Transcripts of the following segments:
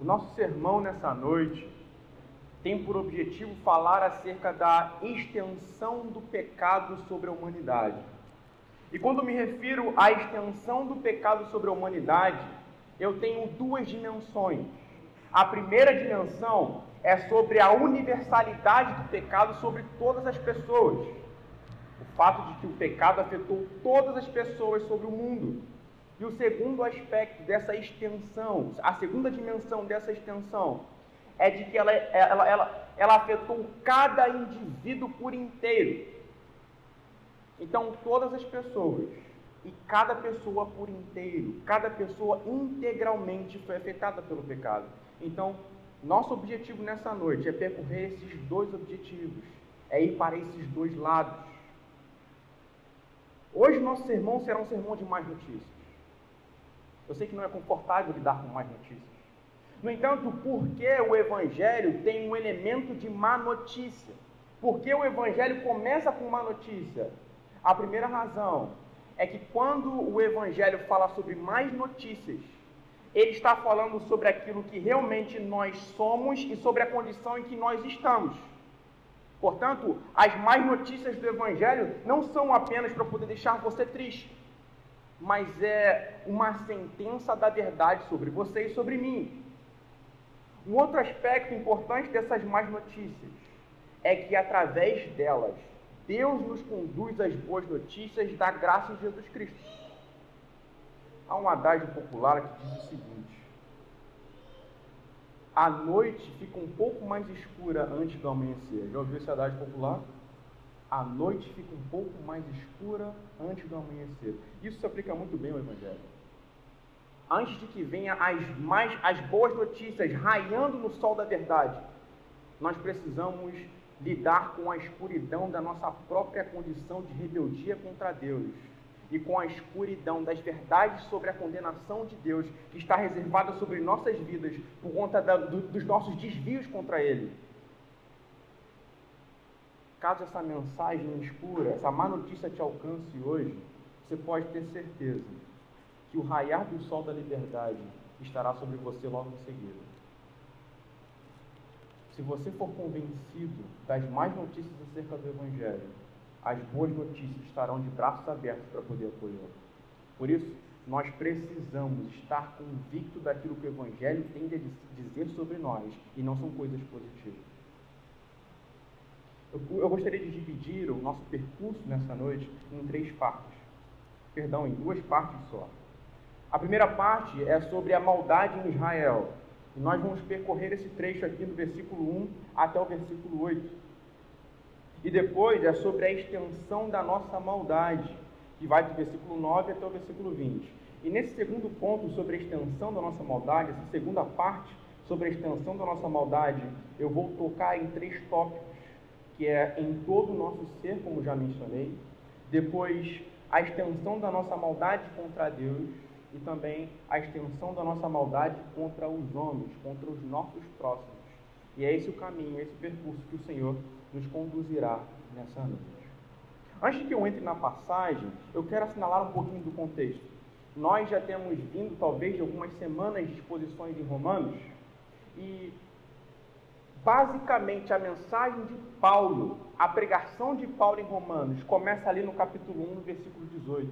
O nosso sermão nessa noite tem por objetivo falar acerca da extensão do pecado sobre a humanidade. E quando me refiro à extensão do pecado sobre a humanidade, eu tenho duas dimensões. A primeira dimensão é sobre a universalidade do pecado sobre todas as pessoas. O fato de que o pecado afetou todas as pessoas sobre o mundo. E o segundo aspecto dessa extensão, a segunda dimensão dessa extensão, é de que ela, ela, ela, ela afetou cada indivíduo por inteiro. Então, todas as pessoas, e cada pessoa por inteiro, cada pessoa integralmente foi afetada pelo pecado. Então, nosso objetivo nessa noite é percorrer esses dois objetivos, é ir para esses dois lados. Hoje, nosso sermão será um sermão de mais notícias. Eu sei que não é confortável lidar com mais notícias. No entanto, por que o Evangelho tem um elemento de má notícia? Por que o Evangelho começa com má notícia? A primeira razão é que quando o Evangelho fala sobre mais notícias, ele está falando sobre aquilo que realmente nós somos e sobre a condição em que nós estamos. Portanto, as más notícias do Evangelho não são apenas para poder deixar você triste mas é uma sentença da verdade sobre você e sobre mim. Um outro aspecto importante dessas más notícias é que através delas, Deus nos conduz às boas notícias da graça de Jesus Cristo. Há um adágio popular que diz o seguinte: A noite fica um pouco mais escura antes do amanhecer. Já ouviu esse adágio popular? A noite fica um pouco mais escura antes do amanhecer. Isso se aplica muito bem ao Evangelho. Antes de que venha as, mais, as boas notícias raiando no sol da verdade, nós precisamos lidar com a escuridão da nossa própria condição de rebeldia contra Deus e com a escuridão das verdades sobre a condenação de Deus que está reservada sobre nossas vidas por conta da, do, dos nossos desvios contra Ele. Caso essa mensagem escura, essa má notícia te alcance hoje, você pode ter certeza que o raiar do sol da liberdade estará sobre você logo em seguida. Se você for convencido das más notícias acerca do Evangelho, as boas notícias estarão de braços abertos para poder apoiar. Por isso, nós precisamos estar convictos daquilo que o Evangelho tem a dizer sobre nós e não são coisas positivas. Eu, eu gostaria de dividir o nosso percurso nessa noite em três partes. Perdão, em duas partes só. A primeira parte é sobre a maldade em Israel. E nós vamos percorrer esse trecho aqui do versículo 1 até o versículo 8. E depois é sobre a extensão da nossa maldade, que vai do versículo 9 até o versículo 20. E nesse segundo ponto sobre a extensão da nossa maldade, essa segunda parte sobre a extensão da nossa maldade, eu vou tocar em três tópicos que é em todo o nosso ser, como já mencionei. Depois, a extensão da nossa maldade contra Deus e também a extensão da nossa maldade contra os homens, contra os nossos próximos. E é esse o caminho, é esse o percurso que o Senhor nos conduzirá nessa noite. Antes que eu entre na passagem, eu quero assinalar um pouquinho do contexto. Nós já temos vindo, talvez, de algumas semanas de exposições em Romanos, e Basicamente, a mensagem de Paulo, a pregação de Paulo em Romanos, começa ali no capítulo 1, no versículo 18.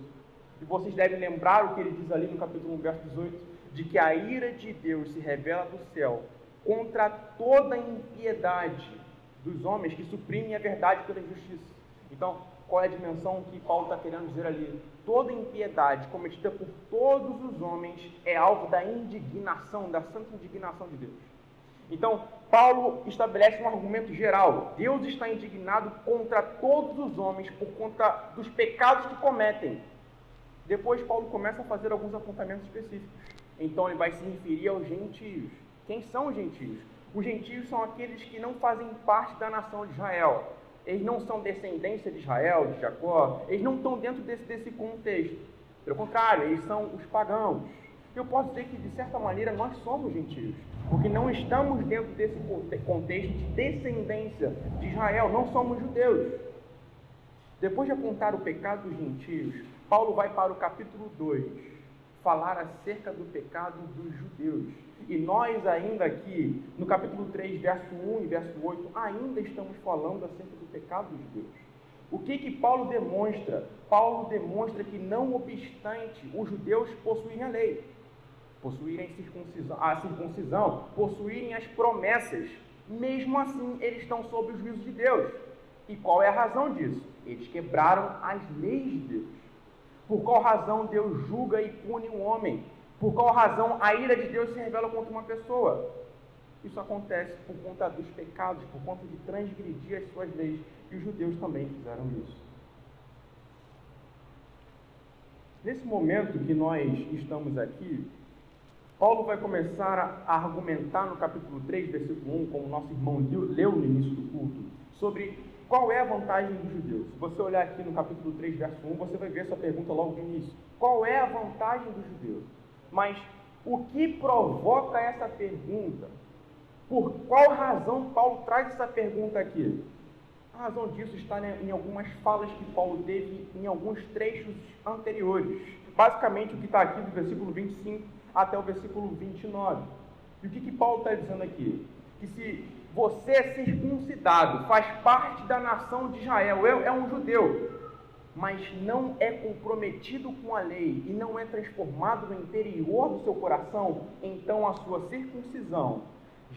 E vocês devem lembrar o que ele diz ali no capítulo 1, verso 18, de que a ira de Deus se revela do céu contra toda a impiedade dos homens que suprimem a verdade pela injustiça. Então, qual é a dimensão que Paulo está querendo dizer ali? Toda impiedade cometida por todos os homens é alvo da indignação, da santa indignação de Deus. Então, Paulo estabelece um argumento geral. Deus está indignado contra todos os homens por conta dos pecados que cometem. Depois, Paulo começa a fazer alguns apontamentos específicos. Então, ele vai se referir aos gentios. Quem são os gentios? Os gentios são aqueles que não fazem parte da nação de Israel. Eles não são descendência de Israel, de Jacó. Eles não estão dentro desse, desse contexto. Pelo contrário, eles são os pagãos. Eu posso dizer que, de certa maneira, nós somos gentios porque não estamos dentro desse contexto de descendência de Israel, não somos judeus. Depois de apontar o pecado dos gentios, Paulo vai para o capítulo 2, falar acerca do pecado dos judeus. E nós ainda aqui, no capítulo 3, verso 1 e verso 8, ainda estamos falando acerca do pecado dos judeus. O que que Paulo demonstra? Paulo demonstra que não obstante os judeus possuírem a lei, possuírem circuncisão, a circuncisão, possuírem as promessas, mesmo assim eles estão sob o juízo de Deus. E qual é a razão disso? Eles quebraram as leis de Deus. Por qual razão Deus julga e pune um homem? Por qual razão a ira de Deus se revela contra uma pessoa? Isso acontece por conta dos pecados, por conta de transgredir as suas leis. E os judeus também fizeram isso. Nesse momento que nós estamos aqui, Paulo vai começar a argumentar no capítulo 3, versículo 1, como nosso irmão leu no início do culto, sobre qual é a vantagem dos judeus? Se você olhar aqui no capítulo 3, verso 1, você vai ver essa pergunta logo de início. Qual é a vantagem dos judeus? Mas o que provoca essa pergunta? Por qual razão Paulo traz essa pergunta aqui? A razão disso está em algumas falas que Paulo teve em alguns trechos anteriores. Basicamente, o que está aqui do versículo 25 até o versículo 29. E o que, que Paulo está dizendo aqui? Que se você é circuncidado, faz parte da nação de Israel, é, é um judeu, mas não é comprometido com a lei e não é transformado no interior do seu coração, então a sua circuncisão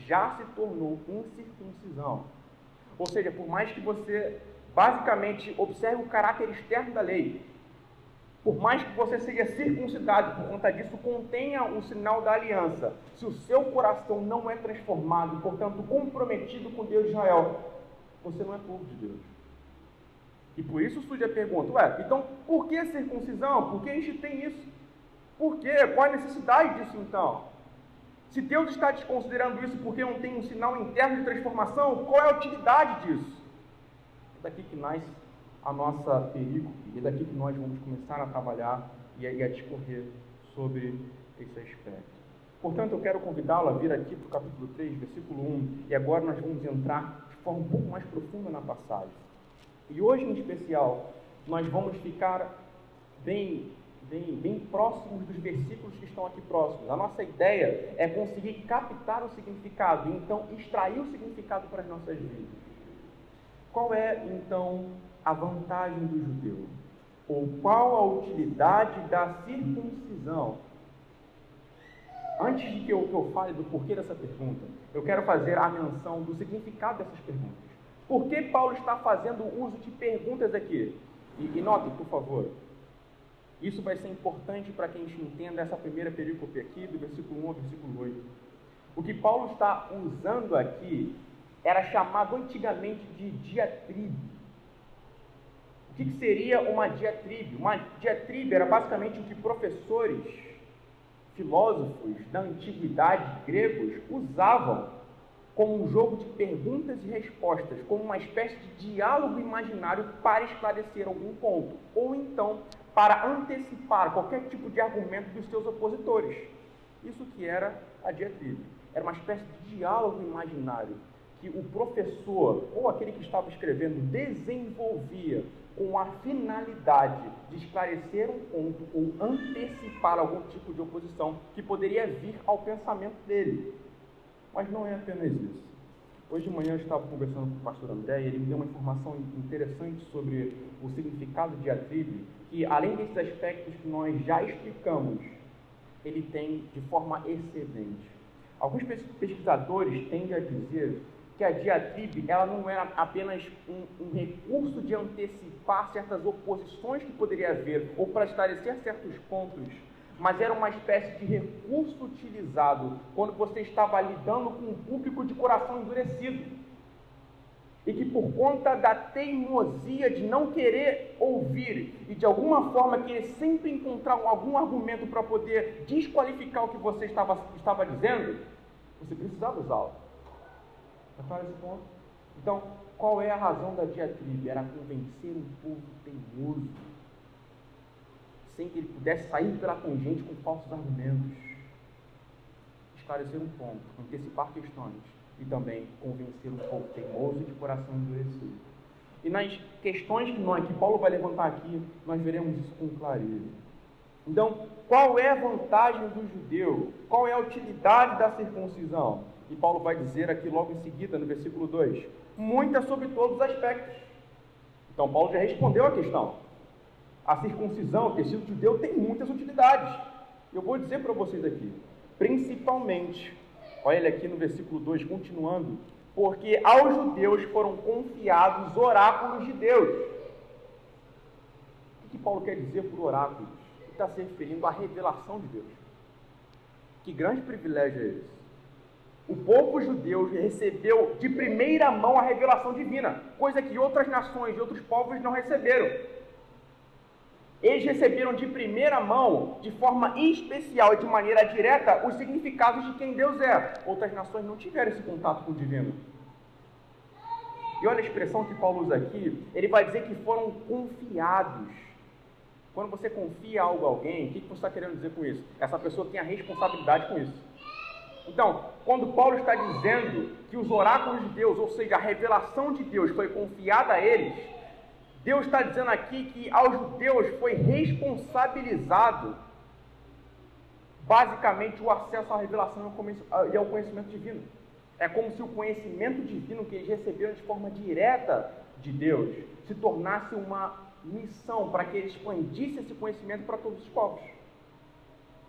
já se tornou incircuncisão. Ou seja, por mais que você basicamente observe o caráter externo da lei, por mais que você seja circuncidado, por conta disso, contenha o sinal da aliança. Se o seu coração não é transformado, portanto comprometido com Deus de Israel, você não é povo de Deus. E por isso surge a pergunta: ué, então por que circuncisão? Por que a gente tem isso? Por quê? Qual a necessidade disso então? Se Deus está desconsiderando isso porque não tem um sinal interno de transformação, qual é a utilidade disso? É daqui que nasce a nossa perícope, e é daqui que nós vamos começar a trabalhar e a, discorrer sobre esse aspecto. Portanto, eu quero convidá-lo a vir aqui para o capítulo 3, versículo 1, e agora nós vamos entrar de forma um pouco mais profunda na passagem. E hoje, em especial, nós vamos ficar bem, bem, bem próximos dos versículos que estão aqui próximos. A nossa ideia é conseguir captar o significado e então extrair o significado para as nossas vidas. Qual é, então, a vantagem do judeu? Ou qual a utilidade da circuncisão? Antes de que eu, que eu fale do porquê dessa pergunta, eu quero fazer a menção do significado dessas perguntas. Por que Paulo está fazendo uso de perguntas aqui? E, e notem, por favor, isso vai ser importante para que a gente entenda essa primeira perícope aqui, do versículo 1 ao versículo 8. O que Paulo está usando aqui era chamado antigamente de diatribe que, que seria uma diatribe? Uma diatribe era basicamente o que professores, filósofos da antiguidade gregos usavam como um jogo de perguntas e respostas, como uma espécie de diálogo imaginário para esclarecer algum ponto, ou então para antecipar qualquer tipo de argumento dos seus opositores. Isso que era a diatribe. Era uma espécie de diálogo imaginário que o professor ou aquele que estava escrevendo desenvolvia com a finalidade de esclarecer um ponto ou antecipar algum tipo de oposição que poderia vir ao pensamento dele. Mas não é apenas isso. Hoje de manhã eu estava conversando com o pastor André e ele me deu uma informação interessante sobre o significado de atribe, que além desses aspectos que nós já explicamos, ele tem de forma excedente. Alguns pesquisadores tendem a dizer que a diatribe ela não era apenas um, um, recurso de antecipar certas oposições que poderia haver ou para esclarecer certos pontos, mas era uma espécie de recurso utilizado quando você estava lidando com um público de coração endurecido e que por conta da teimosia de não querer ouvir e de alguma forma querer sempre encontrar algum argumento para poder desqualificar o que você estava, estava dizendo, você precisava usá-lo. Repara esse ponto? Então, qual é a razão da diatribe? Era convencer um povo teimoso, sem que ele pudesse sair pela tangente com falsos argumentos. Esclarecer um ponto, antecipar questões e também convencer um povo teimoso de coração endurecido. E nas questões que, nós, que Paulo vai levantar aqui, nós veremos isso com clareza. Então, qual é a vantagem do judeu? Qual é a utilidade da circuncisão? E Paulo vai dizer aqui logo em seguida, no versículo 2: muita sobre todos os aspectos. Então, Paulo já respondeu a questão. A circuncisão, o tecido judeu, tem muitas utilidades. Eu vou dizer para vocês aqui, principalmente, olha ele aqui no versículo 2, continuando, porque aos judeus foram confiados oráculos de Deus. O que Paulo quer dizer por oráculos? Ele está se referindo à revelação de Deus. Que grande privilégio é esse? O povo judeu recebeu de primeira mão a revelação divina, coisa que outras nações e outros povos não receberam. Eles receberam de primeira mão, de forma especial e de maneira direta, os significados de quem Deus é. Outras nações não tiveram esse contato com o divino. E olha a expressão que Paulo usa aqui, ele vai dizer que foram confiados. Quando você confia algo a alguém, o que você está querendo dizer com isso? Essa pessoa tem a responsabilidade com isso. Então, quando Paulo está dizendo que os oráculos de Deus, ou seja, a revelação de Deus foi confiada a eles, Deus está dizendo aqui que aos judeus foi responsabilizado basicamente o acesso à revelação e ao conhecimento divino. É como se o conhecimento divino que eles receberam de forma direta de Deus se tornasse uma missão para que eles expandissem esse conhecimento para todos os povos.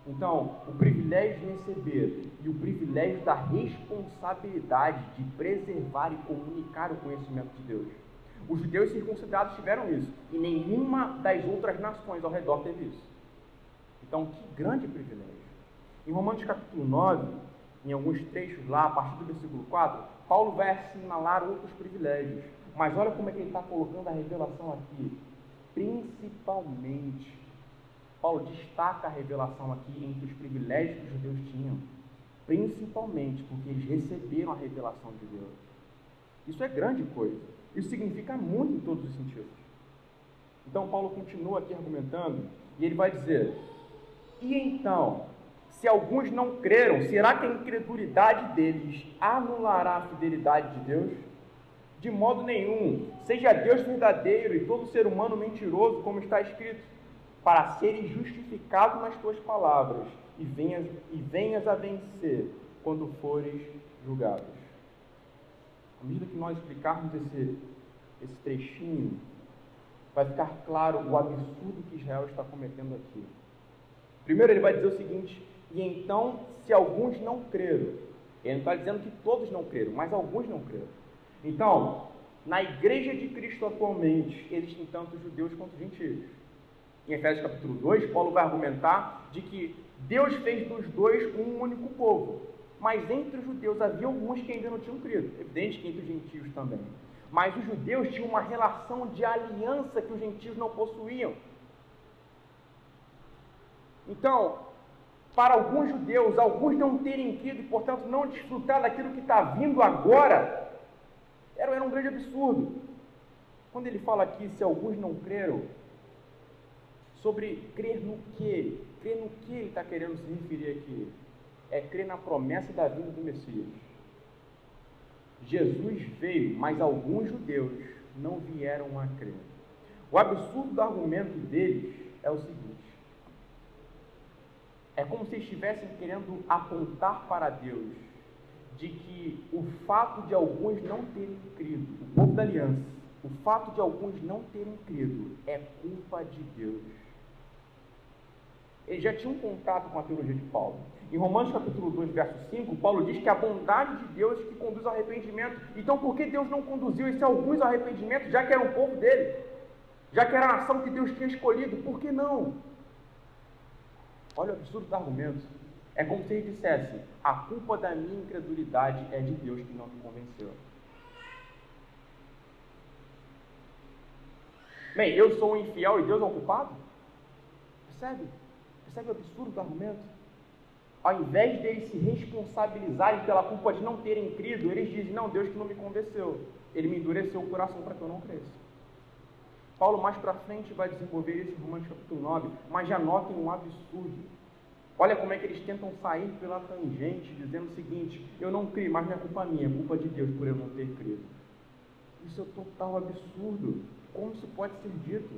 Então, o privilégio de receber e o privilégio da responsabilidade de preservar e comunicar o conhecimento de Deus. Os judeus circuncidados tiveram isso e nenhuma das outras nações ao redor teve isso. Então, que grande privilégio. Em Romanos capítulo 9, em alguns trechos lá, a partir do versículo 4, Paulo vai assinalar outros privilégios. Mas olha como é que ele está colocando a revelação aqui. Principalmente Paulo destaca a revelação aqui entre os privilégios que os judeus tinham, principalmente porque eles receberam a revelação de Deus. Isso é grande coisa. Isso significa muito em todos os sentidos. Então, Paulo continua aqui argumentando e ele vai dizer: E então, se alguns não creram, será que a incredulidade deles anulará a fidelidade de Deus? De modo nenhum. Seja Deus verdadeiro e todo ser humano mentiroso, como está escrito para seres justificados nas tuas palavras e venhas, e venhas a vencer quando fores julgados. À medida que nós explicarmos esse, esse trechinho, vai ficar claro o absurdo que Israel está cometendo aqui. Primeiro, ele vai dizer o seguinte: e então, se alguns não creram, ele não está dizendo que todos não creram, mas alguns não creram. Então, na igreja de Cristo atualmente, existem tanto judeus quanto gentios. Em Efésios capítulo 2, Paulo vai argumentar de que Deus fez dos dois um único povo. Mas entre os judeus havia alguns que ainda não tinham crido. Evidente que entre os gentios também. Mas os judeus tinham uma relação de aliança que os gentios não possuíam. Então, para alguns judeus, alguns não terem crido e, portanto, não desfrutar daquilo que está vindo agora, era, era um grande absurdo. Quando ele fala aqui, se alguns não creram, sobre crer no que? Crer no que ele está querendo se referir aqui? É crer na promessa da vinda do Messias. Jesus veio, mas alguns judeus não vieram a crer. O absurdo do argumento deles é o seguinte: é como se estivessem querendo apontar para Deus de que o fato de alguns não terem crido, o povo da aliança, o fato de alguns não terem crido é culpa de Deus eles já tinham contato com a teologia de Paulo. Em Romanos capítulo 2, verso 5, Paulo diz que a bondade de Deus é que conduz ao arrependimento. Então, por que Deus não conduziu esse alguns ao arrependimento, já que era um povo dele? Já que era a nação que Deus tinha escolhido, por que não? Olha o absurdo do argumento. É como se ele dissesse: a culpa da minha incredulidade é de Deus que não me convenceu. Bem, eu sou um infiel e Deus é o culpado? Percebe? Percebe o absurdo do argumento? Ao invés deles se responsabilizarem pela culpa de não terem crido, eles dizem: Não, Deus que não me convenceu. Ele me endureceu o coração para que eu não cresça. Paulo mais para frente vai desenvolver isso em Romanos capítulo 9, mas já notem um absurdo. Olha como é que eles tentam sair pela tangente, dizendo o seguinte: eu não criei, mas não é culpa minha, é culpa de Deus por eu não ter crido. Isso é total absurdo. Como isso pode ser dito?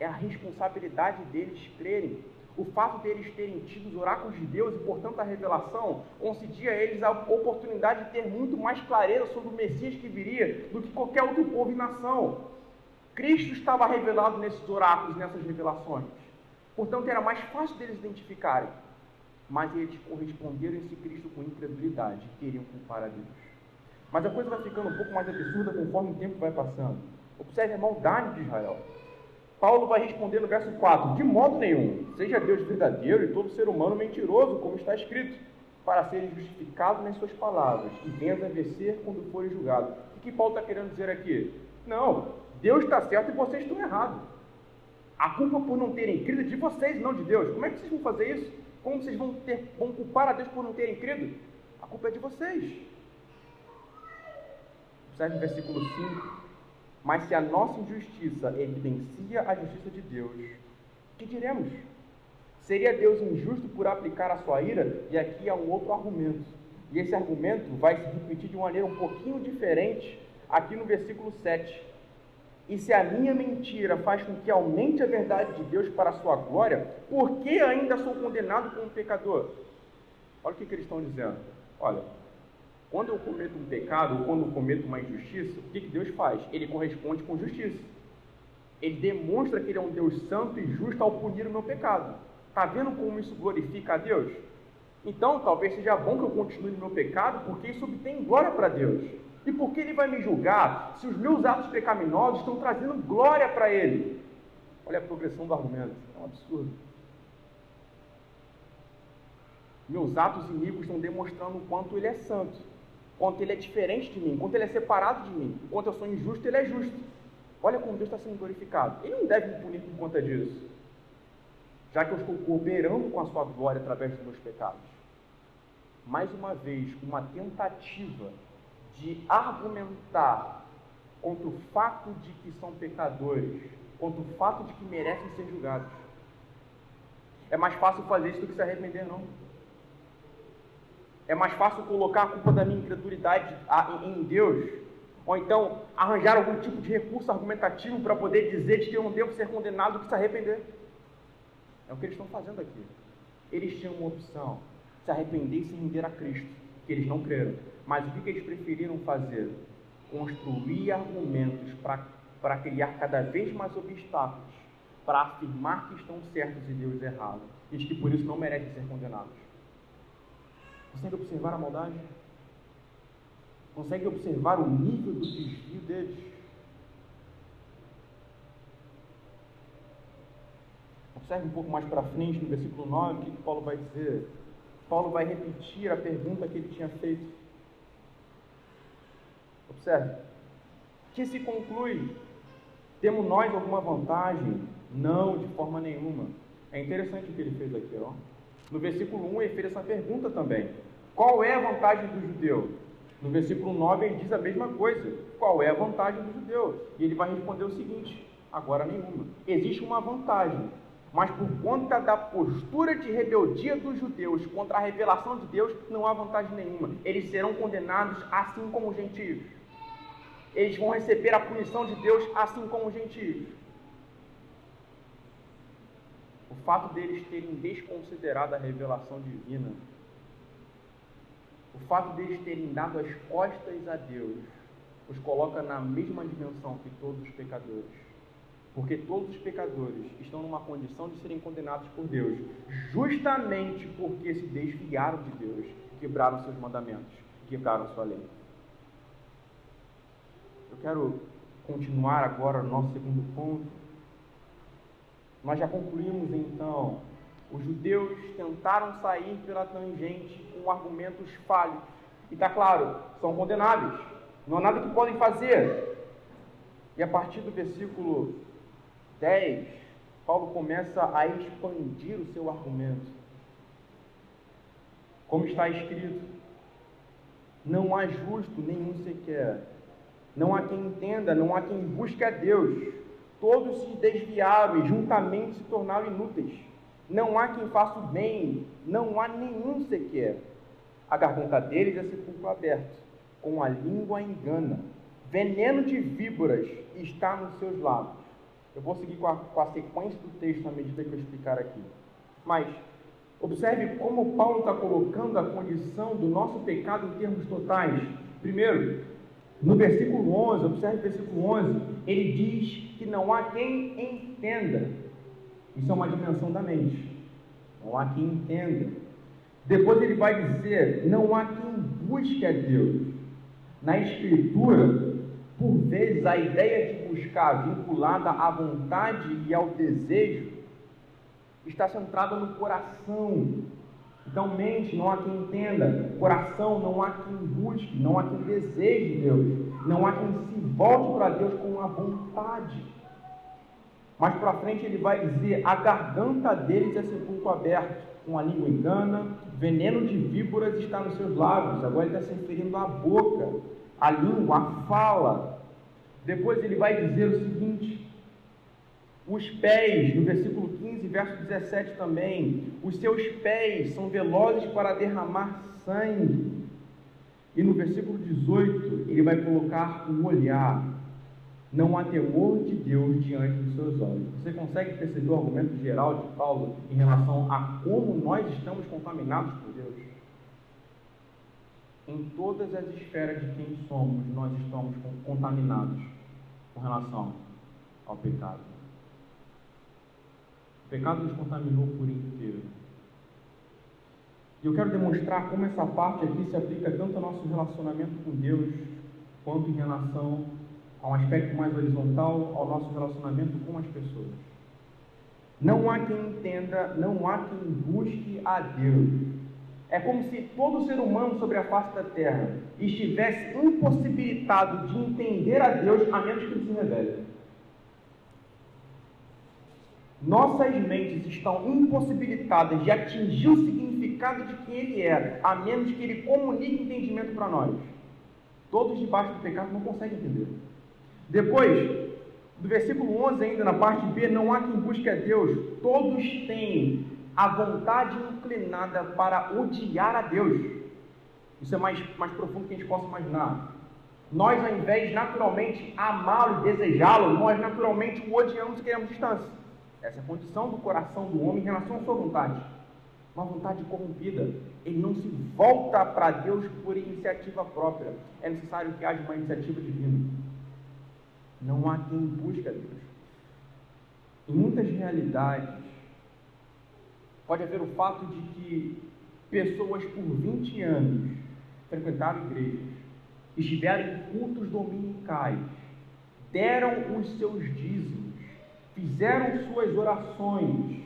É a responsabilidade deles crerem. O fato deles terem tido os oráculos de Deus e, portanto, a revelação, concedia a eles a oportunidade de ter muito mais clareza sobre o Messias que viria do que qualquer outro povo e nação. Cristo estava revelado nesses oráculos, nessas revelações. Portanto, era mais fácil deles identificarem. Mas eles corresponderam a esse Cristo com incredulidade, queriam culpar a Deus. Mas a coisa vai ficando um pouco mais absurda conforme o tempo vai passando. Observe a maldade de Israel. Paulo vai responder no verso 4: De modo nenhum, seja Deus verdadeiro e todo ser humano mentiroso, como está escrito, para serem justificados nas suas palavras e venhas a vencer quando forem julgados. O que Paulo está querendo dizer aqui? Não, Deus está certo e vocês estão errados. A culpa por não terem crido é de vocês, não de Deus. Como é que vocês vão fazer isso? Como vocês vão, ter, vão culpar a Deus por não terem crido? A culpa é de vocês. Observe o versículo 5. Mas se a nossa injustiça evidencia a justiça de Deus, que diremos? Seria Deus injusto por aplicar a sua ira? E aqui há um outro argumento. E esse argumento vai se repetir de uma maneira um pouquinho diferente aqui no versículo 7. E se a minha mentira faz com que aumente a verdade de Deus para a sua glória, por que ainda sou condenado como pecador? Olha o que, que eles estão dizendo. Olha, quando eu cometo um pecado ou quando eu cometo uma injustiça, o que, que Deus faz? Ele corresponde com justiça. Ele demonstra que ele é um Deus santo e justo ao punir o meu pecado. Está vendo como isso glorifica a Deus? Então, talvez seja bom que eu continue no meu pecado, porque isso obtém glória para Deus. E por que ele vai me julgar se os meus atos pecaminosos estão trazendo glória para ele? Olha a progressão do argumento, é um absurdo. Meus atos iníquos estão demonstrando o quanto ele é santo quanto ele é diferente de mim, quanto ele é separado de mim, quanto eu sou injusto, ele é justo. Olha como Deus está sendo glorificado. Ele não deve me punir por conta disso, já que eu estou cooperando com a sua glória através dos meus pecados. Mais uma vez, uma tentativa de argumentar contra o fato de que são pecadores, contra o fato de que merecem ser julgados. É mais fácil fazer isso do que se arrepender, não. É mais fácil colocar a culpa da minha incredulidade em Deus, ou então arranjar algum tipo de recurso argumentativo para poder dizer de que eu não devo ser condenado do que se arrepender. É o que eles estão fazendo aqui. Eles tinham uma opção: se arrepender e se render a Cristo, que eles não creram. Mas o que eles preferiram fazer? Construir argumentos para criar cada vez mais obstáculos para afirmar que estão certos e Deus errado, e que por isso não merecem ser condenados. Consegue observar a maldade? Consegue observar o nível do desvio deles? Observe um pouco mais para frente, no versículo 9, o que, Paulo vai dizer. Paulo vai repetir a pergunta que ele tinha feito. Observe. Que se conclui? Temos nós alguma vantagem? Não, de forma nenhuma. É interessante o que ele fez aqui, ó. No versículo 1 ele fez essa pergunta também. Qual é a vantagem do judeu? No versículo 9 ele diz a mesma coisa. Qual é a vantagem do judeu? E ele vai responder o seguinte: agora nenhuma. Existe uma vantagem, mas por conta da postura de rebeldia dos judeus contra a revelação de Deus, não há vantagem nenhuma. Eles serão condenados assim como os gentios. Eles vão receber a punição de Deus assim como os gentios. O fato deles terem desconsiderado a revelação divina o fato deles terem dado as costas a Deus os coloca na mesma dimensão que todos os pecadores. Porque todos os pecadores estão numa condição de serem condenados por Deus, justamente porque se desviaram de Deus, quebraram seus mandamentos, quebraram sua lei. Eu quero continuar agora no nosso segundo ponto. Nós já concluímos então os judeus tentaram sair pela tangente com argumentos falhos. E está claro, são condenáveis. Não há nada que podem fazer. E a partir do versículo 10, Paulo começa a expandir o seu argumento. Como está escrito: Não há justo nenhum sequer. Não há quem entenda, não há quem busque a Deus. Todos se desviaram e juntamente se tornaram inúteis. Não há quem faça o bem, não há nenhum sequer. A garganta deles é sepulcro aberto, com a língua engana. Veneno de víboras está nos seus lábios. Eu vou seguir com a, com a sequência do texto à medida que eu explicar aqui. Mas, observe como Paulo está colocando a condição do nosso pecado em termos totais. Primeiro, no versículo 11, observe o versículo 11, ele diz que não há quem entenda. Isso é uma dimensão da mente. Não há quem entenda. Depois ele vai dizer: não há quem busque a Deus. Na Escritura, por vezes, a ideia de buscar vinculada à vontade e ao desejo está centrada no coração. Então, mente, não há quem entenda. Coração, não há quem busque. Não há quem deseje Deus. Não há quem se volte para Deus com a vontade. Mais para frente ele vai dizer: a garganta deles é sepulcro aberto, com a língua engana, veneno de víboras está nos seus lábios. Agora ele está se referindo à boca, à língua, à fala. Depois ele vai dizer o seguinte: os pés, no versículo 15, verso 17 também, os seus pés são velozes para derramar sangue. E no versículo 18, ele vai colocar um olhar. Não há temor de Deus diante dos seus olhos. Você consegue perceber o argumento geral de Paulo em relação a como nós estamos contaminados por Deus? Em todas as esferas de quem somos, nós estamos contaminados com relação ao pecado. O pecado nos contaminou por inteiro. E eu quero demonstrar como essa parte aqui se aplica tanto ao nosso relacionamento com Deus, quanto em relação a um aspecto mais horizontal, ao nosso relacionamento com as pessoas. Não há quem entenda, não há quem busque a Deus. É como se todo ser humano sobre a face da terra estivesse impossibilitado de entender a Deus a menos que ele se revele. Nossas mentes estão impossibilitadas de atingir o significado de quem Ele é, a menos que Ele comunique entendimento para nós. Todos debaixo do pecado não conseguem entender. Depois, do versículo 11 ainda, na parte B, não há quem busque a Deus. Todos têm a vontade inclinada para odiar a Deus. Isso é mais, mais profundo que a gente possa imaginar. Nós, ao invés de naturalmente amá-lo e desejá-lo, nós naturalmente o odiamos e queremos distância. Essa é a condição do coração do homem em relação à sua vontade. Uma vontade corrompida. Ele não se volta para Deus por iniciativa própria. É necessário que haja uma iniciativa divina. Não há quem busque a Deus. Em muitas realidades, pode haver o fato de que pessoas por 20 anos frequentaram igrejas, estiveram em cultos dominicais, deram os seus dízimos, fizeram suas orações,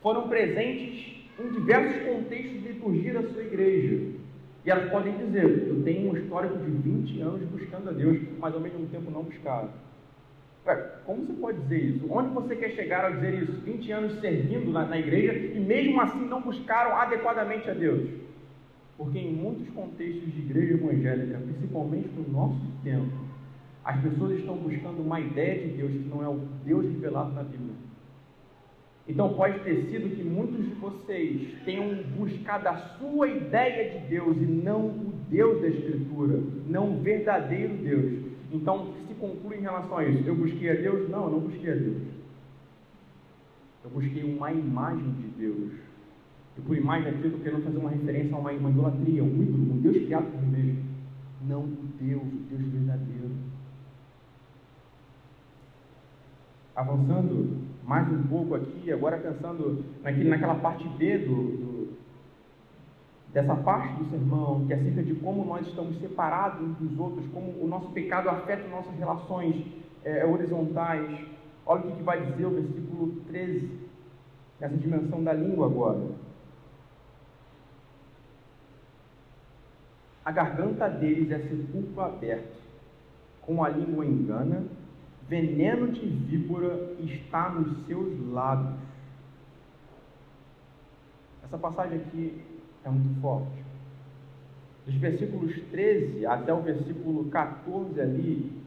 foram presentes em diversos contextos de liturgia da sua igreja. E elas podem dizer: Eu tenho um histórico de 20 anos buscando a Deus, mas ao mesmo tempo não buscaram. Como você pode dizer isso? Onde você quer chegar ao dizer isso? 20 anos servindo na, na igreja e mesmo assim não buscaram adequadamente a Deus? Porque em muitos contextos de igreja evangélica, principalmente no nosso tempo, as pessoas estão buscando uma ideia de Deus que não é o Deus revelado na Bíblia. Então pode ter sido que muitos de vocês tenham buscado a sua ideia de Deus e não o Deus da Escritura, não o verdadeiro Deus. Então o que se conclui em relação a isso? Eu busquei a Deus? Não, eu não busquei a Deus. Eu busquei uma imagem de Deus. E por imagem aqui eu estou querendo fazer uma referência a uma, uma idolatria, um ídolo, um Deus criado por mim mesmo. Não o Deus, o Deus verdadeiro. Avançando mais um pouco aqui, agora pensando naquele, naquela parte B do, do, dessa parte do sermão, que é acerca de como nós estamos separados uns dos outros, como o nosso pecado afeta nossas relações é, horizontais. Olha o que, que vai dizer o versículo 13, nessa dimensão da língua agora. A garganta deles é sepulcro aberto, com a língua engana veneno de víbora está nos seus lábios. Essa passagem aqui é muito forte. Dos versículos 13 até o versículo 14 ali,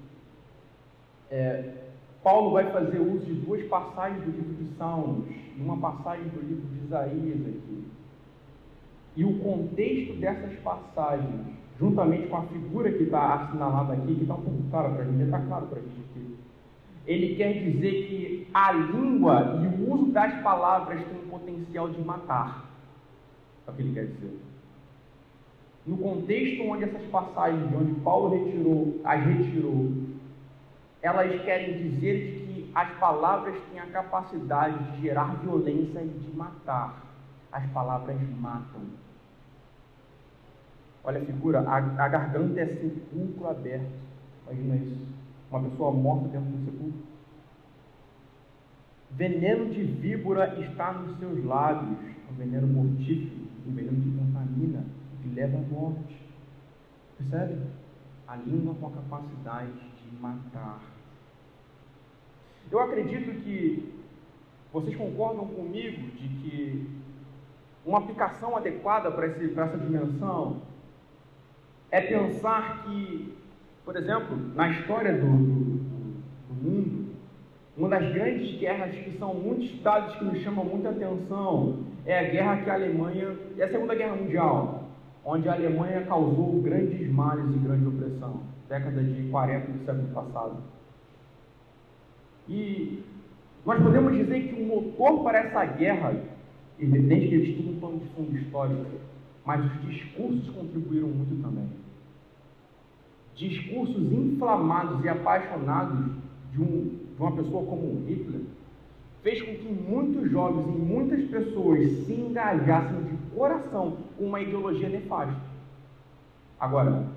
é, Paulo vai fazer uso de duas passagens do livro de Salmos e uma passagem do livro de Isaías aqui. E o contexto dessas passagens, juntamente com a figura que está assinalada aqui, que está um pouco clara para a gente, está claro para a gente aqui, ele quer dizer que a língua e o uso das palavras tem o potencial de matar. É o que ele quer dizer. No contexto onde essas passagens, onde Paulo retirou, as retirou, elas querem dizer que as palavras têm a capacidade de gerar violência e de matar. As palavras matam. Olha a figura, a, a garganta é sepulcro aberto. Imagina isso. Uma pessoa morta dentro do sepulcro. Veneno de víbora está nos seus lábios. Um veneno mortífero, um veneno que contamina, que leva à morte. Percebe? A língua com a capacidade de matar. Eu acredito que vocês concordam comigo de que uma aplicação adequada para, para essa dimensão é pensar que, por exemplo, na história do, do, do mundo, uma das grandes guerras que são muitos dados que nos chamam muita atenção é a guerra que a Alemanha, é a Segunda Guerra Mundial, onde a Alemanha causou grandes males e grande opressão, década de 40 do século passado. E nós podemos dizer que o motor para essa guerra, evidente que eles tinham um plano de fundo histórico, mas os discursos contribuíram muito também. Discursos inflamados e apaixonados de, um, de uma pessoa como Hitler fez com que muitos jovens e muitas pessoas se engajassem de coração com uma ideologia nefasta. Agora,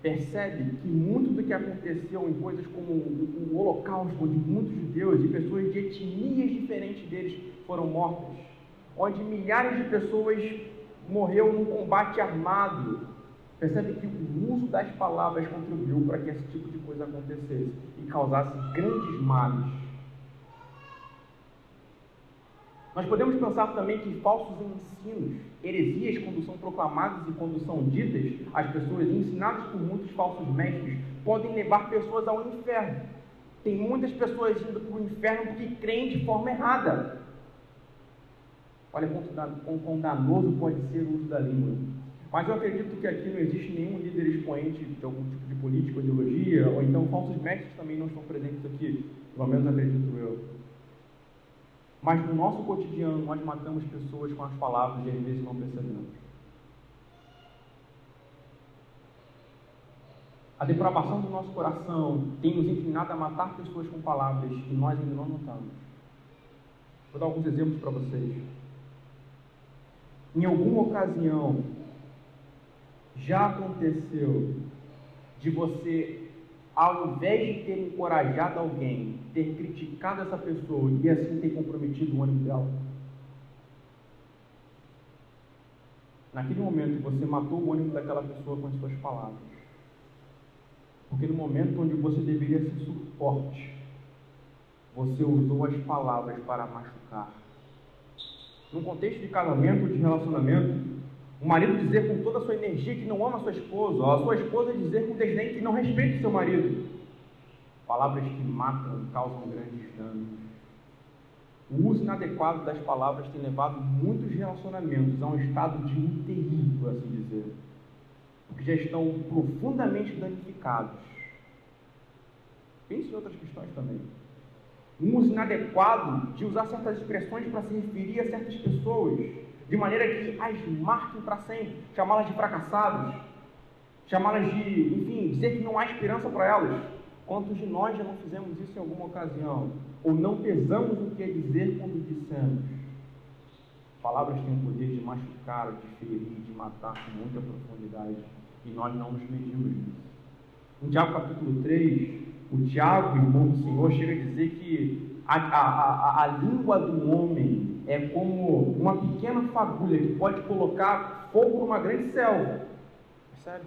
percebe que muito do que aconteceu em coisas como o, Holocausto, onde muitos judeus e pessoas de etnias diferentes deles foram mortas, onde milhares de pessoas morreram num combate armado, percebe que o uso das palavras contribuiu para que esse tipo de coisa acontecesse e causasse grandes males. Nós podemos pensar também que falsos ensinos, heresias, quando são proclamadas e quando são ditas às pessoas, ensinadas por muitos falsos mestres, podem levar pessoas ao inferno. Tem muitas pessoas indo para o inferno porque creem de forma errada. Olha quão danoso pode ser o uso da língua. Mas eu acredito que aqui não existe nenhum líder expoente de algum tipo de política, ideologia, ou então falsos mestres também não estão presentes aqui, pelo menos acredito eu. Mas no nosso cotidiano nós matamos pessoas com as palavras e às vezes não percebemos. A depravação do nosso coração tem nos inclinado a matar pessoas com palavras e nós ainda não notamos. Vou dar alguns exemplos para vocês. Em alguma ocasião, já aconteceu de você ao invés de ter encorajado alguém, ter criticado essa pessoa e assim ter comprometido o ânimo dela? Naquele momento você matou o ânimo daquela pessoa com as suas palavras. Porque no momento onde você deveria ser suporte, você usou as palavras para machucar. Num contexto de casamento, de relacionamento, o marido dizer com toda a sua energia que não ama sua esposa, ou a sua esposa dizer com desdém que não respeita seu marido. Palavras que matam e causam grandes danos. O uso inadequado das palavras tem levado muitos relacionamentos a um estado de UTI, por assim dizer, porque já estão profundamente danificados. Pense em outras questões também. Um uso inadequado de usar certas expressões para se referir a certas pessoas de maneira que as marquem para sempre, chamá-las de fracassados, chamá-las de, enfim, dizer que não há esperança para elas. Quantos de nós já não fizemos isso em alguma ocasião? Ou não pesamos o que é dizer quando dissemos? Palavras têm o poder de machucar, de ferir, de matar com muita profundidade. E nós não nos medimos nisso. Em Tiago capítulo 3, o Tiago, irmão do Senhor, chega a dizer que a, a, a, a língua do homem é como uma pequena fagulha que pode colocar fogo numa grande selva. Percebe?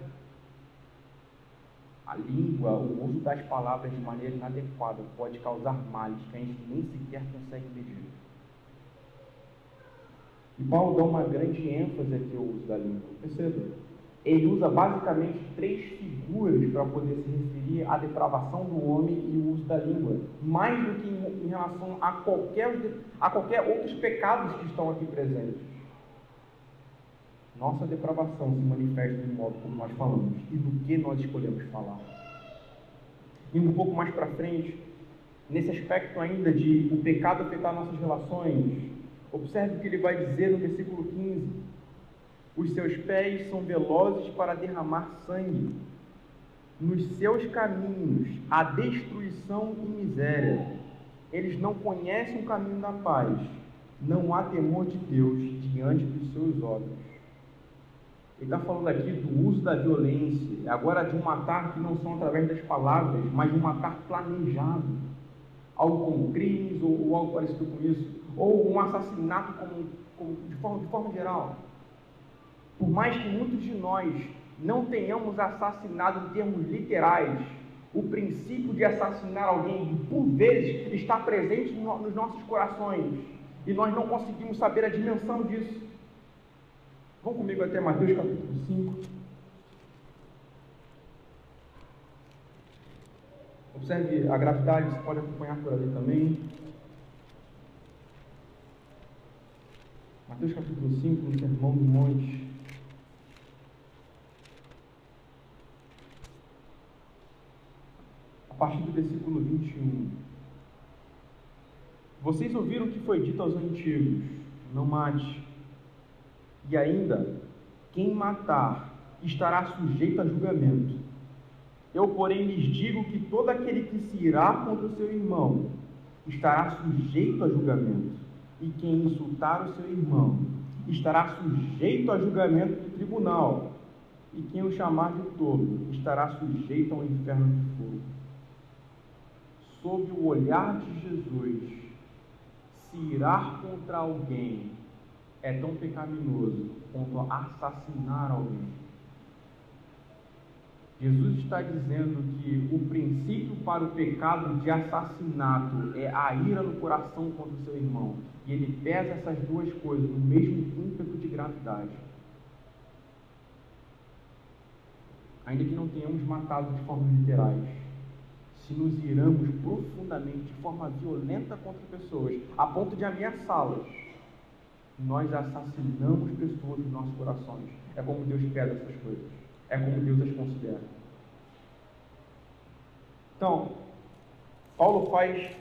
A língua, o uso das palavras de maneira inadequada pode causar males que a gente nem sequer consegue medir. E Paulo dá uma grande ênfase aqui ao uso da língua. Perceba? Ele usa basicamente três figuras para poder se referir à depravação do homem e o uso da língua, mais do que em, relação a qualquer, a qualquer outros pecados que estão aqui presentes. Nossa depravação se manifesta no modo como nós falamos e do que nós escolhemos falar. Indo um pouco mais para frente, nesse aspecto ainda de o pecado afetar nossas relações, observe o que ele vai dizer no versículo 15: Os seus pés são velozes para derramar sangue, nos seus caminhos há destruição e miséria. Eles não conhecem o caminho da paz, não há temor de Deus diante dos seus olhos. Ele está falando aqui do uso da violência, agora de um matar que não são através das palavras, mas de um matar planejado, algo como crimes ou, ou algo parecido com isso, ou um assassinato como, como, de, forma, de forma geral. Por mais que muitos de nós não tenhamos assassinado em termos literais, o princípio de assassinar alguém, por vezes, está presente nos nossos corações e nós não conseguimos saber a dimensão disso. Vão comigo até Mateus capítulo 5. Observe a gravidade, você pode acompanhar por ali também. Mateus capítulo 5, no Sermão do Monte. A partir do versículo 21. Vocês ouviram o que foi dito aos antigos: não mate. E ainda, quem matar estará sujeito a julgamento. Eu, porém, lhes digo que todo aquele que se irá contra o seu irmão estará sujeito a julgamento. E quem insultar o seu irmão estará sujeito a julgamento do tribunal. E quem o chamar de tolo estará sujeito ao inferno de fogo. Sob o olhar de Jesus, se irar contra alguém é tão pecaminoso quanto assassinar alguém. Jesus está dizendo que o princípio para o pecado de assassinato é a ira no coração contra o seu irmão. E ele pesa essas duas coisas no mesmo ímpeto de gravidade. Ainda que não tenhamos matado de forma literais, se nos iramos profundamente, de forma violenta contra pessoas, a ponto de ameaçá-las, nós assassinamos pessoas nos nossos corações. É como Deus pede essas coisas. É como Deus as considera. Então, Paulo faz,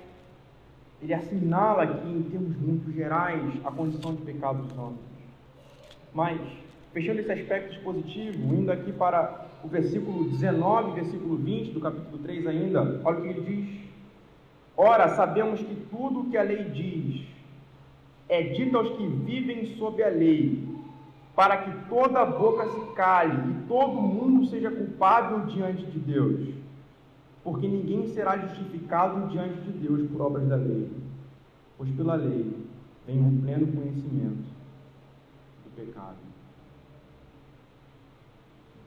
ele assinala aqui em termos muito gerais a condição de pecado dos homens. Mas, fechando esse aspecto positivo, indo aqui para o versículo 19, versículo 20 do capítulo 3 ainda, olha o que ele diz. Ora, sabemos que tudo o que a lei diz é dito aos que vivem sob a lei, para que toda boca se cale e todo mundo seja culpável diante de Deus. Porque ninguém será justificado diante de Deus por obras da lei, pois pela lei vem um pleno conhecimento do pecado.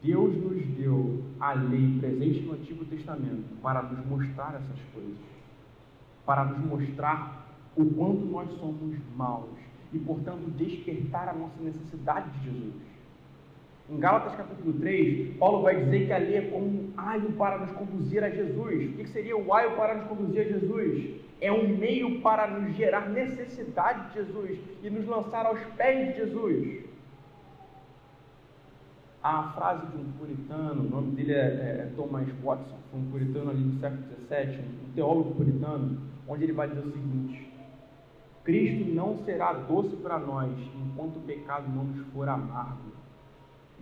Deus nos deu a lei presente no Antigo Testamento para nos mostrar essas coisas, para nos mostrar o quanto nós somos maus e, portanto, despertar a nossa necessidade de Jesus. Em Gálatas capítulo 3, Paulo vai dizer que a lei é como um aio para nos conduzir a Jesus. O que seria o aio para nos conduzir a Jesus? É um meio para nos gerar necessidade de Jesus e nos lançar aos pés de Jesus. Há a frase de um puritano, o nome dele é, é, é Thomas Watson, foi um puritano ali do século XVII, um teólogo puritano, onde ele vai dizer o seguinte: Cristo não será doce para nós enquanto o pecado não nos for amargo.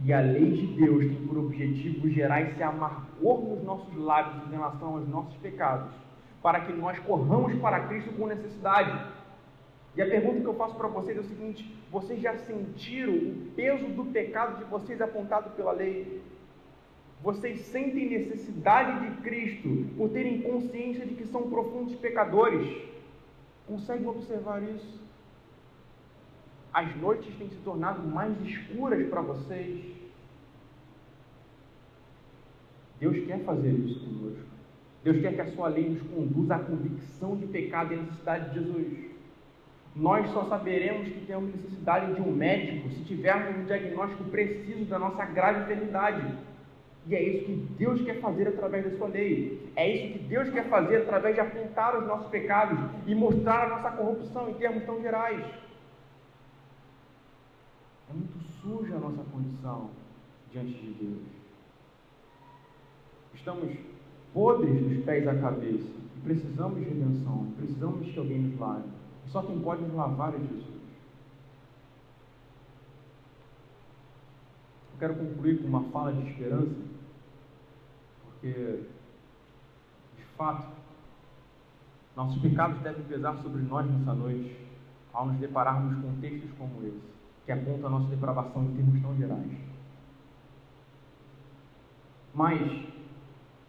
E a lei de Deus tem por objetivo gerar esse amargor nos nossos lábios em relação aos nossos pecados, para que nós corramos para Cristo com necessidade. E a pergunta que eu faço para vocês é o seguinte: vocês já sentiram o peso do pecado de vocês apontado pela lei? Vocês sentem necessidade de Cristo por terem consciência de que são profundos pecadores? Conseguem observar isso? As noites têm se tornado mais escuras para vocês. Deus quer fazer isso conosco. Deus quer que a sua lei nos conduza à convicção de pecado e necessidade de Jesus. Nós só saberemos que temos necessidade de um médico se tivermos um diagnóstico preciso da nossa grave enfermidade. E é isso que Deus quer fazer através da sua lei. É isso que Deus quer fazer através de apontar os nossos pecados e mostrar a nossa corrupção em termos tão gerais. É muito suja a nossa condição diante de Deus. Estamos podres dos pés à cabeça. E precisamos de redenção, precisamos que alguém nos lave. Só quem pode nos lavar é Jesus. Eu quero concluir com uma fala de esperança, porque, de fato, nossos pecados devem pesar sobre nós nessa noite, ao nos depararmos com textos como esse, que apontam a nossa depravação em termos tão gerais. Mas,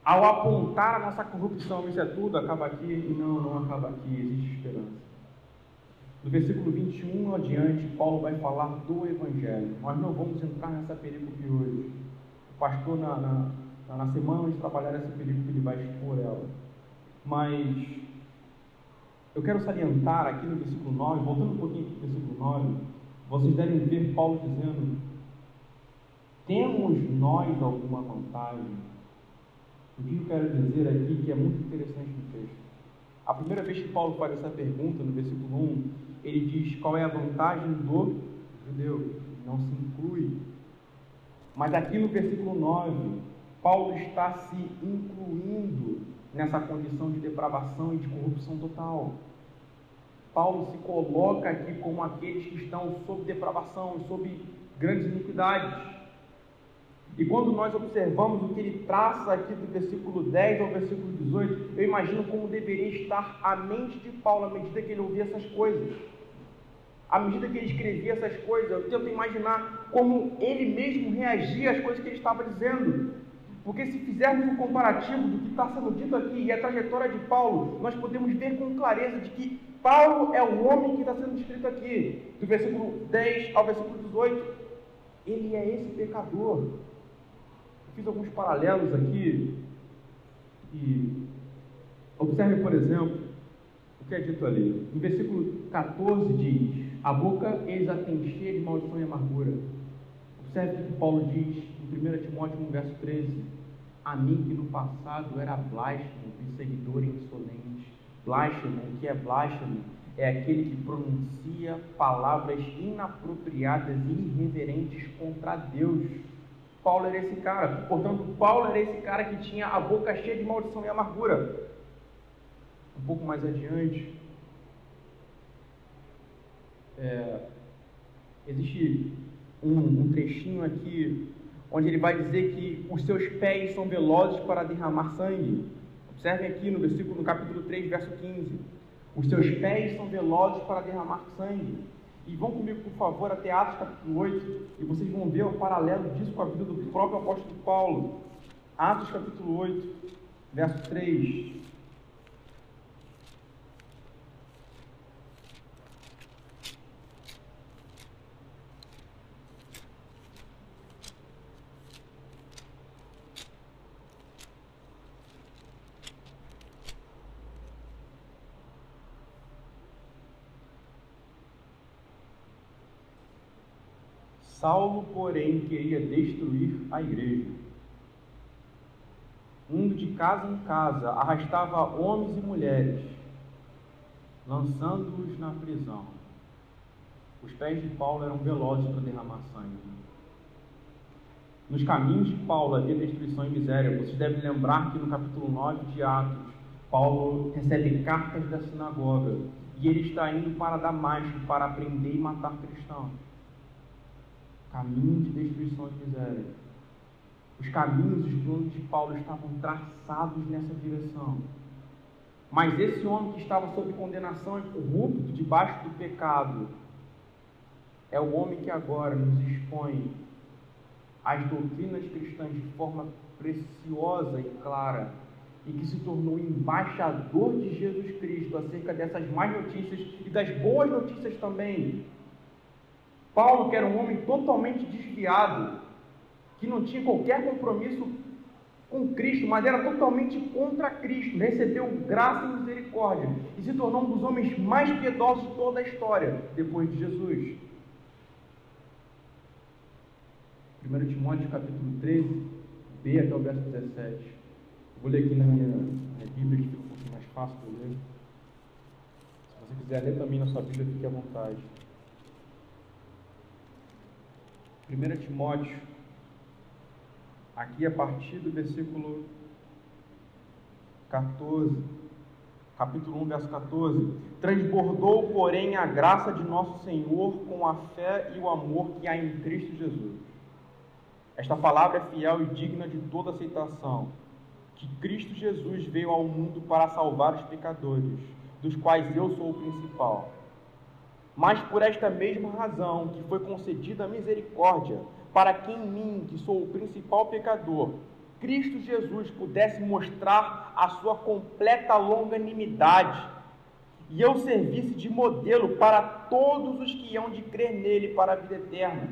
ao apontar a nossa corrupção, isso é tudo, acaba aqui, e não, não acaba aqui, existe esperança. No versículo 21 adiante, Paulo vai falar do Evangelho. Nós não vamos entrar nessa perícope hoje. O pastor, na, na, na semana de trabalhar essa perícope, ele vai expor ela. Mas eu quero salientar aqui no versículo 9, voltando um pouquinho para o versículo 9, vocês devem ver Paulo dizendo: Temos nós alguma vantagem? O que eu quero dizer aqui que é muito interessante no texto. A primeira vez que Paulo faz essa pergunta, no versículo 1, ele diz qual é a vantagem do judeu. Não se inclui. Mas aqui no versículo 9, Paulo está se incluindo nessa condição de depravação e de corrupção total. Paulo se coloca aqui como aqueles que estão sob depravação e sob grandes iniquidades. E quando nós observamos o que ele traça aqui do versículo 10 ao versículo 18, eu imagino como deveria estar a mente de Paulo à medida que ele ouvia essas coisas. À medida que ele escrevia essas coisas, eu tento imaginar como ele mesmo reagia às coisas que ele estava dizendo. Porque se fizermos um comparativo do que está sendo dito aqui e a trajetória de Paulo, nós podemos ver com clareza de que Paulo é o homem que está sendo descrito aqui, do versículo 10 ao versículo 18. Ele é esse pecador. Eu fiz alguns paralelos aqui e observe, por exemplo, o que é dito ali. No versículo 14 diz: A boca eles a tem cheia de maldição e amargura. Observe que Paulo diz 1 Timóteo 1, verso 13, a mim que no passado era blasfemo, perseguidor e insolente. Blasfemo, o que é blasfemo? É aquele que pronuncia palavras inapropriadas e irreverentes contra Deus. Paulo era esse cara. Portanto, Paulo era esse cara que tinha a boca cheia de maldição e amargura. Um pouco mais adiante, é, existe um, um trechinho aqui onde ele vai dizer que os seus pés são velozes para derramar sangue. Observem aqui no versículo, no capítulo 3, verso 15. Os seus pés são velozes para derramar sangue. E vão comigo, por favor, até Atos capítulo 8, e vocês vão ver o paralelo disso com a vida do próprio apóstolo Paulo. Atos capítulo 8, verso 3. Saulo, porém, queria destruir a igreja. Indo de casa em casa, arrastava homens e mulheres, lançando-os na prisão. Os pés de Paulo eram velozes para derramar sangue. Nos caminhos de Paulo havia destruição e miséria. Vocês devem lembrar que no capítulo 9 de Atos, Paulo recebe cartas da sinagoga e ele está indo para Damasco para prender e matar cristãos caminho de destruição e miséria. Os caminhos, os planos de Paulo estavam traçados nessa direção. Mas esse homem que estava sob condenação e corrupto, debaixo do pecado, é o homem que agora nos expõe as doutrinas cristãs de forma preciosa e clara e que se tornou embaixador de Jesus Cristo acerca dessas más notícias e das boas notícias também Paulo, que era um homem totalmente desviado, que não tinha qualquer compromisso com Cristo, mas era totalmente contra Cristo, recebeu graça e misericórdia e se tornou um dos homens mais piedosos de toda a história depois de Jesus. 1 Timóteo capítulo 13, B até o verso 17. Vou ler aqui na minha, minha Bíblia, que fica um pouquinho mais fácil de ler. Se você quiser ler também na sua Bíblia, fique à vontade. 1 Timóteo, aqui a partir do versículo 14. Capítulo 1, verso 14. Transbordou, porém, a graça de nosso Senhor com a fé e o amor que há em Cristo Jesus. Esta palavra é fiel e digna de toda aceitação. Que Cristo Jesus veio ao mundo para salvar os pecadores, dos quais eu sou o principal. Mas por esta mesma razão que foi concedida a misericórdia, para que em mim, que sou o principal pecador, Cristo Jesus pudesse mostrar a sua completa longanimidade e eu servisse de modelo para todos os que hão de crer nele para a vida eterna.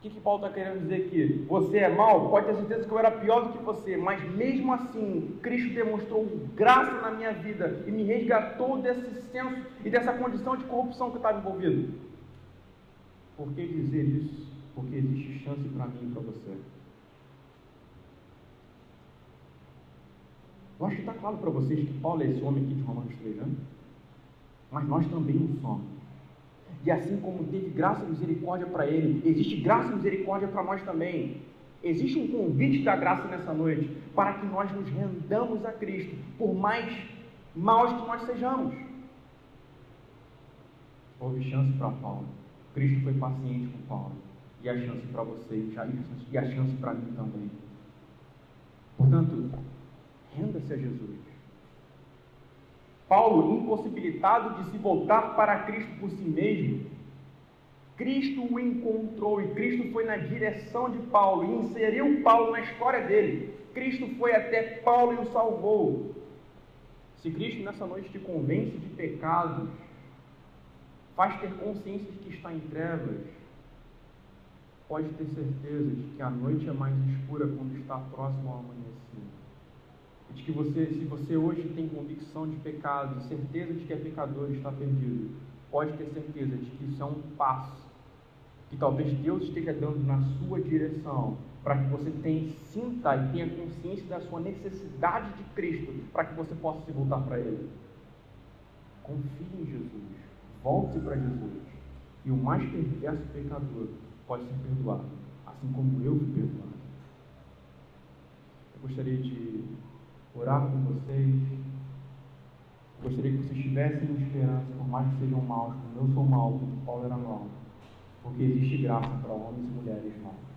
O que, que Paulo está querendo dizer aqui? Você é mau? Pode ter certeza que eu era pior do que você, mas mesmo assim, Cristo demonstrou graça na minha vida e me resgatou desse senso e dessa condição de corrupção que estava envolvido. Por que dizer isso? Porque existe chance para mim e para você. Eu acho que está claro para vocês que Paulo é esse homem aqui de Romanos 3, né? Mas nós também o somos. E assim como teve graça e misericórdia para ele, existe graça e misericórdia para nós também. Existe um convite da graça nessa noite para que nós nos rendamos a Cristo, por mais maus que nós sejamos. Houve chance para Paulo. Cristo foi paciente com Paulo. E a chance para você, e a chance para mim também. Portanto, Renda-se a Jesus. Paulo, impossibilitado de se voltar para Cristo por si mesmo, Cristo o encontrou e Cristo foi na direção de Paulo e inseriu Paulo na história dele. Cristo foi até Paulo e o salvou. Se Cristo nessa noite te convence de pecados, faz ter consciência de que está em trevas, pode ter certeza de que a noite é mais escura quando está próximo ao amanhecer de que você, se você hoje tem convicção de pecado, certeza de que é pecador e está perdido, pode ter certeza de que isso é um passo que talvez Deus esteja dando na sua direção para que você tenha, sinta e tenha consciência da sua necessidade de Cristo para que você possa se voltar para Ele. Confie em Jesus, volte para Jesus e o mais perverso pecador pode ser perdoado, assim como eu fui perdoado. Eu gostaria de orar com vocês. Gostaria que vocês tivessem esperança, por mais que sejam maus, como eu sou mau, como Paulo era mau. Porque existe graça para homens e mulheres maus.